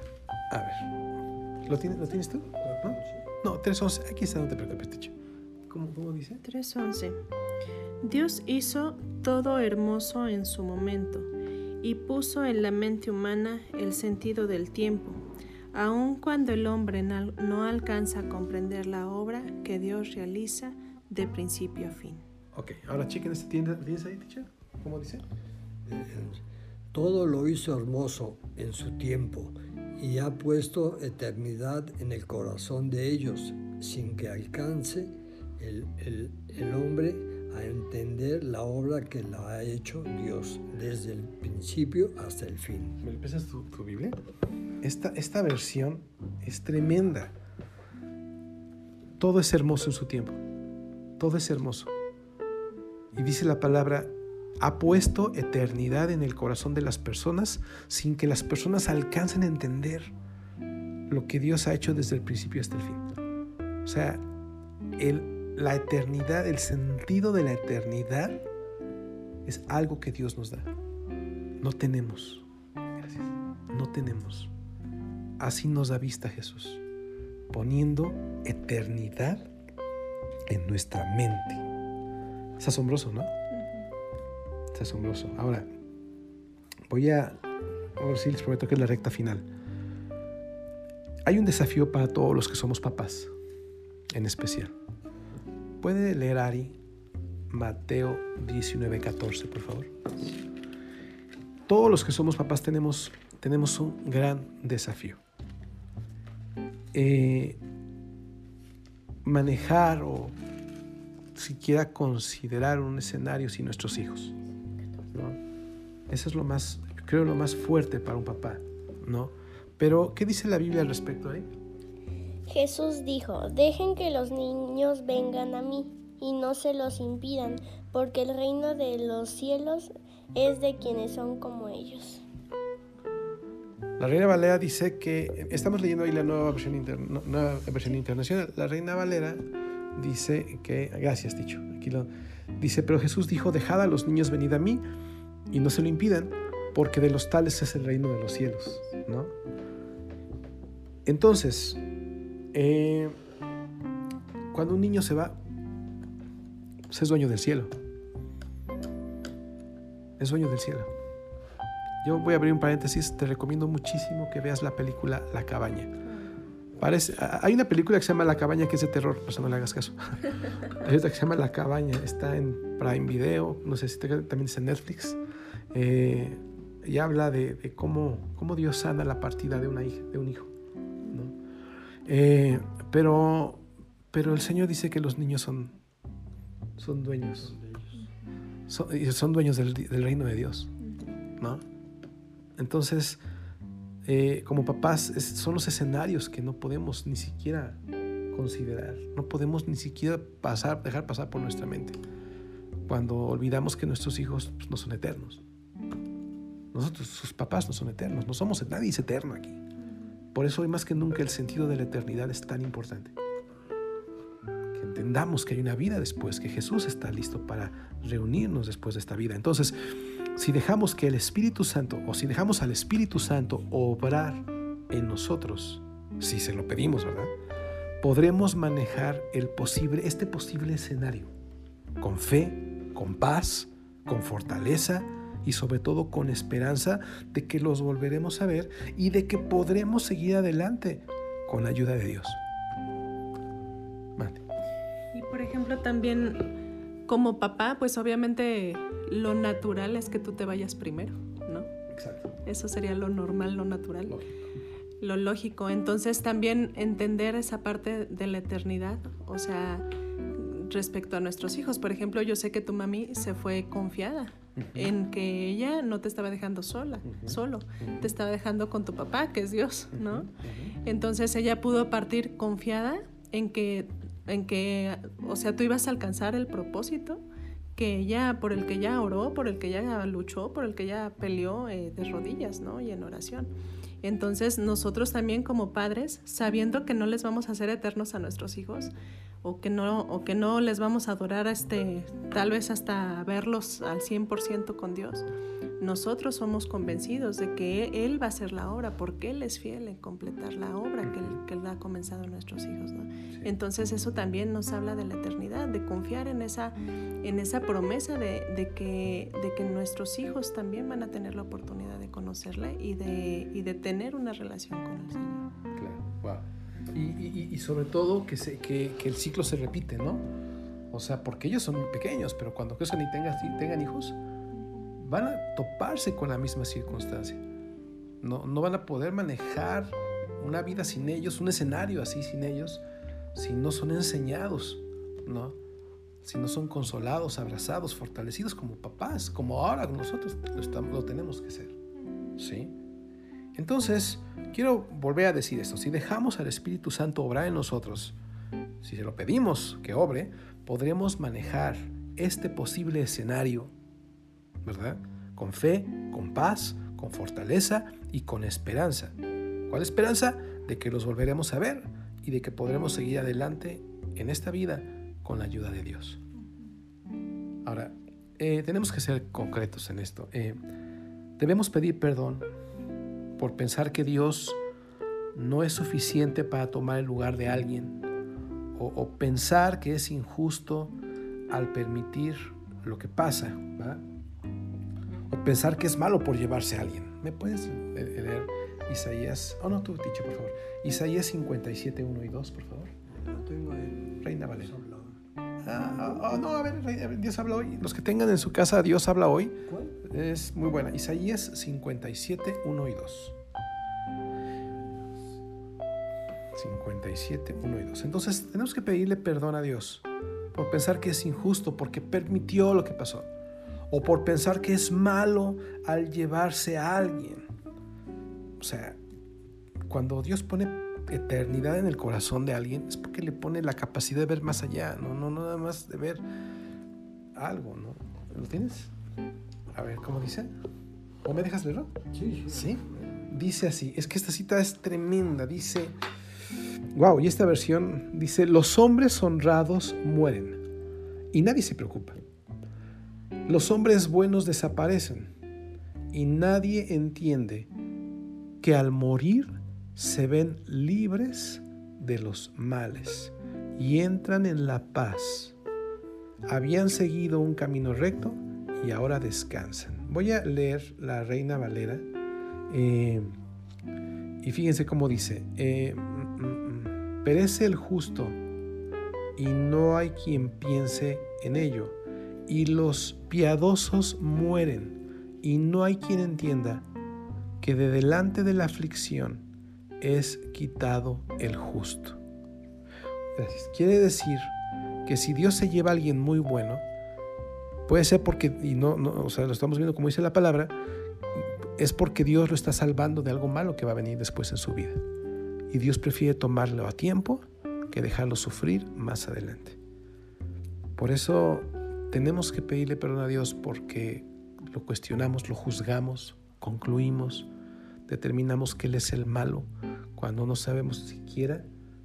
A ver, ¿lo tienes, ¿lo tienes tú? ¿No? No, 3.11, aquí está, no te preocupes, Ticho. ¿Cómo, ¿Cómo dice? 3.11 Dios hizo todo hermoso en su momento y puso en la mente humana el sentido del tiempo, aun cuando el hombre no alcanza a comprender la obra que Dios realiza de principio a fin. Ok, ahora chequen este, ¿tienes, ¿tienes ahí, Ticho? ¿Cómo dice? Todo lo hizo hermoso en su tiempo y ha puesto eternidad en el corazón de ellos, sin que alcance el, el- el hombre a entender la obra que la ha hecho Dios desde el principio hasta el fin. ¿Me prestas tu, tu Biblia? Esta, esta versión es tremenda. Todo es hermoso en su tiempo. Todo es hermoso. Y dice la palabra, ha puesto eternidad en el corazón de las personas sin que las personas alcancen a entender lo que Dios ha hecho desde el principio hasta el fin. O sea, el, la eternidad, el sentido de la eternidad es algo que Dios nos da. No tenemos. Gracias. No tenemos. Así nos da vista Jesús, poniendo eternidad en nuestra mente. Es asombroso, ¿no? Es asombroso. Ahora, voy a, a ver si les prometo que es la recta final. hay un desafío para todos los que somos papás, en especial. ¿Puede leer Ari Mateo 19, 14, por favor? Todos los que somos papás tenemos, tenemos un gran desafío. Eh, manejar o siquiera considerar un escenario sin nuestros hijos. Eso es lo más, creo, lo más fuerte para un papá, ¿no? Pero, ¿qué dice la Biblia al respecto ahí? Jesús dijo, dejen que los niños vengan a mí y no se los impidan, porque el reino de los cielos es de quienes son como ellos. La Reina Valera dice que, estamos leyendo ahí la nueva versión, nueva versión internacional, la Reina Valera dice que, gracias dicho, aquí lo dice, pero Jesús dijo, dejad a los niños venid a mí y no se lo impidan, porque de los tales es el reino de los cielos, ¿no? Entonces, eh, cuando un niño se va, pues es dueño del cielo. Es dueño del cielo. Yo voy a abrir un paréntesis, te recomiendo muchísimo que veas la película La cabaña. Parece, hay una película que se llama La cabaña que es de terror, por eso no le hagas caso. hay otra que se llama La cabaña, está en Prime Video, no sé si también está en Netflix. Eh, y habla de, cómo, cómo, Dios sana la partida de, una hija, de un hijo. Eh, pero, pero el Señor dice que los niños son, son dueños. Son, son dueños del, del, reino de Dios. ¿no? Entonces, eh, como papás, son los escenarios que no podemos ni siquiera considerar. No podemos ni siquiera pasar, dejar pasar por nuestra mente. Cuando olvidamos que nuestros hijos no son eternos. Nosotros, sus papás no son eternos. No somos, nadie es eterno aquí. Por eso hoy más que nunca el sentido de la eternidad es tan importante. Que entendamos que hay una vida después, que Jesús está listo para reunirnos después de esta vida. Entonces, si dejamos que el Espíritu Santo, o si dejamos al Espíritu Santo obrar en nosotros, si se lo pedimos, ¿verdad? Podremos manejar el posible, este posible escenario con fe, con paz, con fortaleza y sobre todo con esperanza de que los volveremos a ver y de que podremos seguir adelante con la ayuda de Dios. Y por ejemplo también como papá, pues obviamente lo natural es que tú te vayas primero, ¿no? Exacto. Eso sería lo normal, lo natural. Lo lógico. Entonces también entender esa parte de la eternidad, o sea, respecto a nuestros hijos. Por ejemplo, yo sé que tu mami se fue confiada en que ella no te estaba dejando sola, solo, te estaba dejando con tu papá, que es Dios, ¿no? Entonces ella pudo partir confiada en que, en que, o sea, tú ibas a alcanzar el propósito que ella, por el que ella oró, por el que ella luchó, por el que ella peleó eh, de rodillas, ¿no? Y en oración. Entonces nosotros también como padres, sabiendo que no les vamos a hacer eternos a nuestros hijos, o que no, o que no les vamos a adorar este, tal vez hasta verlos al 100% con Dios. Nosotros somos convencidos de que Él va a hacer la obra, porque Él es fiel en completar la obra que Él, que él ha comenzado en nuestros hijos. Entonces eso también nos habla de la eternidad, de confiar en esa, en esa promesa de, de, que, de que nuestros hijos también van a tener la oportunidad de conocerle y de, y de tener una relación con el Señor. Claro, wow. Y, sobre todo que, se, que, el ciclo se repite, ¿no? O sea, porque ellos son pequeños, pero cuando crezcan y tengan, tengan hijos, van a toparse con la misma circunstancia. No, no van a poder manejar una vida sin ellos, un escenario así sin ellos, si no son enseñados, ¿no? Si no son consolados, abrazados, fortalecidos como papás, como ahora nosotros lo, estamos, lo tenemos que ser. ¿Sí? Entonces, quiero volver a decir esto. Si dejamos al Espíritu Santo obrar en nosotros, si se lo pedimos que obre, podremos manejar este posible escenario, ¿verdad? Con fe, con paz, con fortaleza y con esperanza. ¿Cuál esperanza? De que los volveremos a ver y de que podremos seguir adelante en esta vida con la ayuda de Dios. Ahora, eh, tenemos que ser concretos en esto. Eh, debemos pedir perdón por pensar que Dios no es suficiente para tomar el lugar de alguien o, pensar que es injusto al permitir lo que pasa, o pensar que es malo por llevarse a alguien. ¿Me puedes leer Isaías, oh no, tú, Ticho, por favor. Isaías 57, 1 y 2, por favor. Lo tengo en Reina Valera. Ah, ah, ah, no, a ver, Reina, Dios habla hoy. Los que tengan en su casa Dios habla hoy, ¿Cuál? es muy buena. Isaías 57, 1 y 2. 57, 1 y 2. Entonces tenemos que pedirle perdón a Dios por pensar que es injusto, porque permitió lo que pasó. O por pensar que es malo al llevarse a alguien. O sea, cuando Dios pone eternidad en el corazón de alguien, es porque le pone la capacidad de ver más allá, no, no, no nada más de ver algo, ¿no? ¿Lo tienes? A ver, ¿cómo dice? ¿O me dejas leerlo? Sí, sí. Sí. Dice así, es que esta cita es tremenda, dice, wow, y esta versión dice, los hombres honrados mueren y nadie se preocupa. Los hombres buenos desaparecen y nadie entiende que al morir se ven libres de los males y entran en la paz. Habían seguido un camino recto y ahora descansan. Voy a leer la Reina Valera eh, y fíjense cómo dice, eh, mm, mm, mm, perece el justo y no hay quien piense en ello, y los piadosos mueren y no hay quien entienda que de delante de la aflicción es quitado el justo. Quiere decir que si Dios se lleva a alguien muy bueno, puede ser porque, y no, no, o sea, lo estamos viendo como dice la palabra, es porque Dios lo está salvando de algo malo que va a venir después en su vida. Y Dios prefiere tomarlo a tiempo que dejarlo sufrir más adelante. Por eso tenemos que pedirle perdón a Dios porque lo cuestionamos, lo juzgamos, concluimos, determinamos que Él es el malo cuando no sabemos siquiera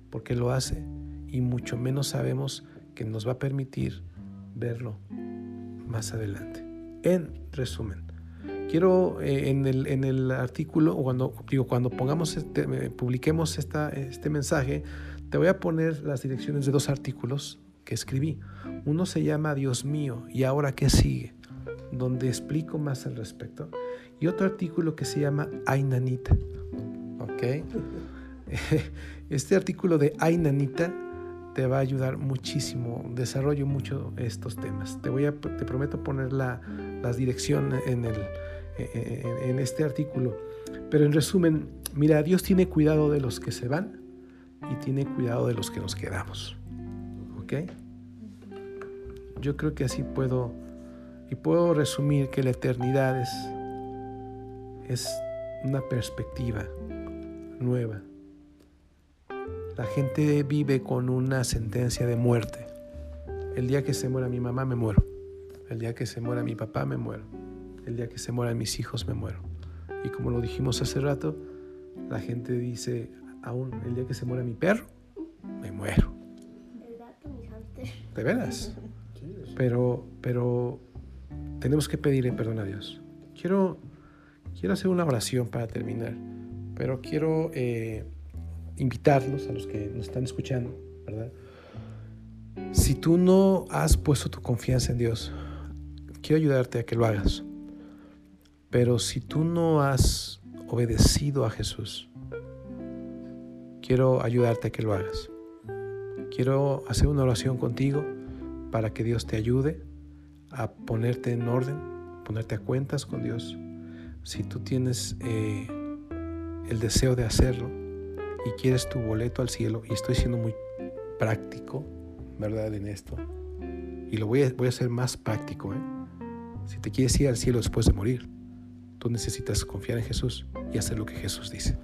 por qué lo hace y mucho menos sabemos que nos va a permitir verlo más adelante. En resumen, quiero eh, en, el, en, el, artículo, o cuando, digo, cuando pongamos este, eh, publiquemos esta, este mensaje, te voy a poner las direcciones de dos artículos que escribí. Uno se llama Dios mío, ¿y ahora qué sigue? Donde explico más al respecto. Y otro artículo que se llama Ay Nanita. ¿Ok? Este artículo de Ay Nanita te va a ayudar muchísimo. Desarrollo mucho estos temas. Te voy a, te prometo poner la, las direcciones en, el, en, en este artículo. Pero en resumen, mira, Dios tiene cuidado de los que se van y tiene cuidado de los que nos quedamos. Yo creo que así puedo y puedo resumir que la eternidad es, es una perspectiva nueva. La gente vive con una sentencia de muerte. El día que se muera mi mamá me muero. El día que se muera mi papá me muero. El día que se mueran mis hijos me muero. Y como lo dijimos hace rato, la gente dice, aún el día que se muera mi perro, me muero. ¿De veras? Pero, pero tenemos que pedirle perdón a Dios. Quiero, quiero hacer una oración para terminar, pero quiero eh, invitarlos a los que nos están escuchando, ¿verdad? Si tú no has puesto tu confianza en Dios, quiero ayudarte a que lo hagas. Pero si tú no has obedecido a Jesús, quiero ayudarte a que lo hagas. Quiero hacer una oración contigo para que Dios te ayude a ponerte en orden, ponerte a cuentas con Dios. Si tú tienes eh, el deseo de hacerlo y quieres tu boleto al cielo, y estoy siendo muy práctico, ¿verdad? En esto. Y lo voy a, voy a hacer más práctico. ¿eh? Si te quieres ir al cielo después de morir, tú necesitas confiar en Jesús y hacer lo que Jesús dice.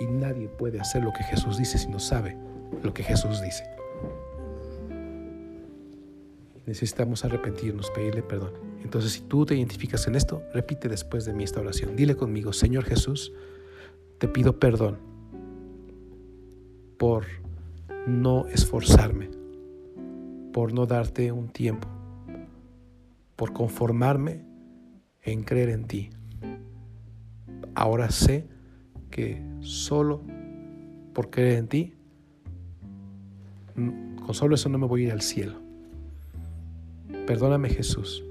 Y nadie puede hacer lo que Jesús dice si no sabe lo que Jesús dice. Necesitamos arrepentirnos, pedirle perdón. Entonces, si tú te identificas en esto, repite después de mí esta oración. Dile conmigo, Señor Jesús, te pido perdón por no esforzarme, por no darte un tiempo, por conformarme en creer en ti. Ahora sé que solo por creer en ti, con solo eso no me voy a ir al cielo. Perdóname Jesús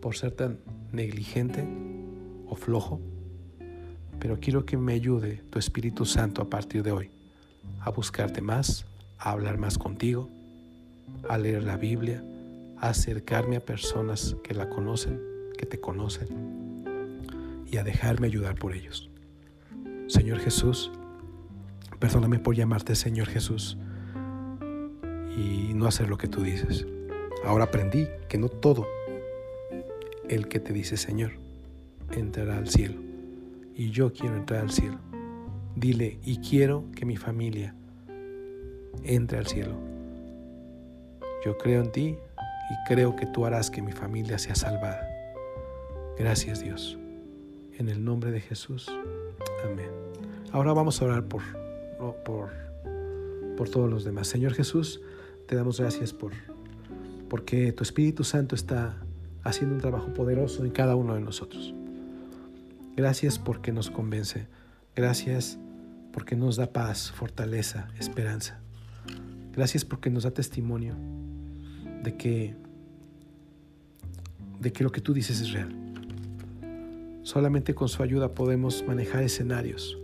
por ser tan negligente o flojo pero quiero que me ayude tu Espíritu Santo a partir de hoy a buscarte más, a hablar más contigo, a leer la Biblia, a acercarme a personas que la conocen, que te conocen y a dejarme ayudar por ellos. Señor Jesús, perdóname por llamarte Señor Jesús y no hacer lo que tú dices. Ahora aprendí que no todo el que te dice Señor entrará al cielo. Y yo quiero entrar al cielo. Dile, y quiero que mi familia entre al cielo. Yo creo en ti y creo que tú harás que mi familia sea salvada. Gracias Dios. En el nombre de Jesús. Amén. Ahora vamos a orar por, por, por todos los demás. Señor Jesús, te damos gracias por porque tu Espíritu Santo está haciendo un trabajo poderoso en cada uno de nosotros. Gracias porque nos convence. Gracias porque nos da paz, fortaleza, esperanza. Gracias porque nos da testimonio de que de que lo que tú dices es real. Solamente con su ayuda podemos manejar escenarios.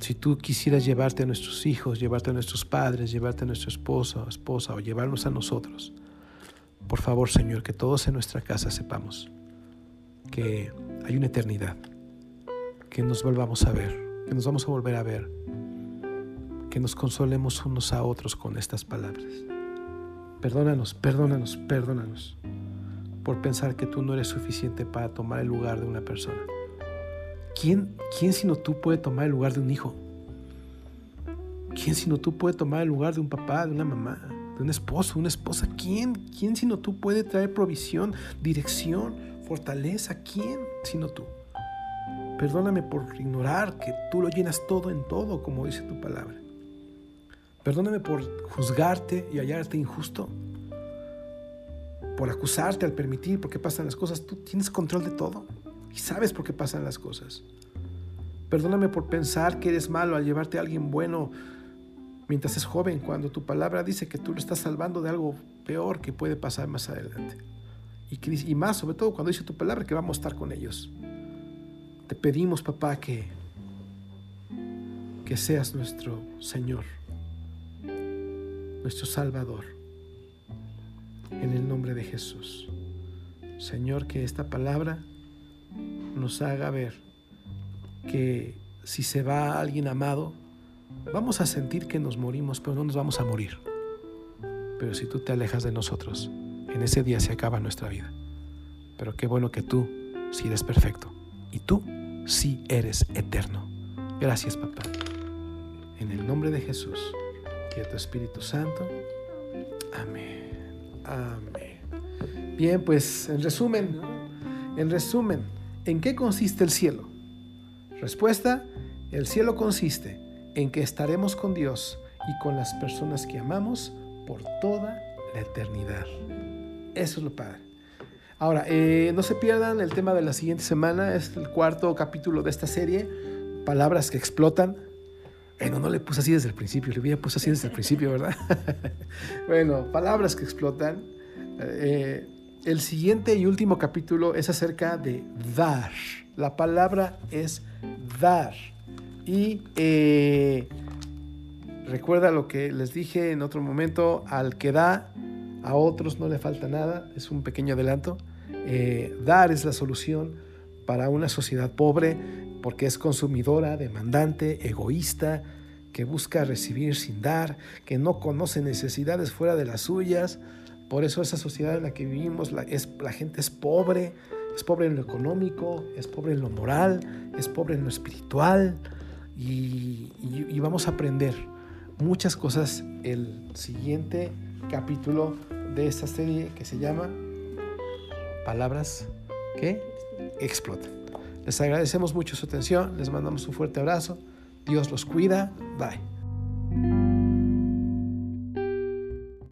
Si tú quisieras llevarte a nuestros hijos, llevarte a nuestros padres, llevarte a nuestro esposo, esposa o llevarnos a nosotros, por favor, Señor, que todos en nuestra casa sepamos que hay una eternidad, que nos volvamos a ver, que nos vamos a volver a ver, que nos consolemos unos a otros con estas palabras. Perdónanos, perdónanos, perdónanos por pensar que tú no eres suficiente para tomar el lugar de una persona. ¿Quién, ¿Quién sino tú puede tomar el lugar de un hijo? ¿Quién sino tú puede tomar el lugar de un papá, de una mamá, de un esposo, una esposa? ¿Quién? ¿Quién sino tú puede traer provisión, dirección, fortaleza? ¿Quién sino tú? Perdóname por ignorar que tú lo llenas todo en todo, como dice tu palabra. Perdóname por juzgarte y hallarte injusto. Por acusarte al permitir por qué pasan las cosas. Tú tienes control de todo y sabes por qué pasan las cosas. Perdóname por pensar que eres malo al llevarte a alguien bueno mientras es joven, cuando tu palabra dice que tú lo estás salvando de algo peor que puede pasar más adelante. Y, más, sobre todo cuando dice tu palabra que vamos a estar con ellos. Te pedimos, papá, que, que seas nuestro Señor, nuestro Salvador, en el nombre de Jesús. Señor, que esta palabra nos haga ver que si se va alguien amado, vamos a sentir que nos morimos, pero no nos vamos a morir. Pero si tú te alejas de nosotros, en ese día se acaba nuestra vida. Pero qué bueno que tú sí eres perfecto y tú sí eres eterno. Gracias, papá. En el nombre de Jesús y de tu Espíritu Santo. Amén. Amén. Bien, pues en resumen, en resumen, ¿En qué consiste el cielo? Respuesta, el cielo consiste en que estaremos con Dios y con las personas que amamos por toda la eternidad. Eso es lo padre. Ahora, eh, no se pierdan el tema de la siguiente semana, es el cuarto capítulo de esta serie, Palabras que explotan. Bueno, no le puse así desde el principio, le había puesto así desde el principio, ¿verdad? bueno, palabras que explotan. Eh, el siguiente y último capítulo es acerca de dar. La palabra es dar. Y eh, recuerda lo que les dije en otro momento, al que da, a otros no le falta nada, es un pequeño adelanto. Eh, dar es la solución para una sociedad pobre porque es consumidora, demandante, egoísta, que busca recibir sin dar, que no conoce necesidades fuera de las suyas, por eso esa sociedad en la que vivimos, la, es, la gente es pobre, es pobre en lo económico, es pobre en lo moral, es pobre en lo espiritual y, y vamos a aprender muchas cosas el siguiente capítulo de esta serie que se llama Palabras que explotan. Les agradecemos mucho su atención, les mandamos un fuerte abrazo, Dios los cuida, bye.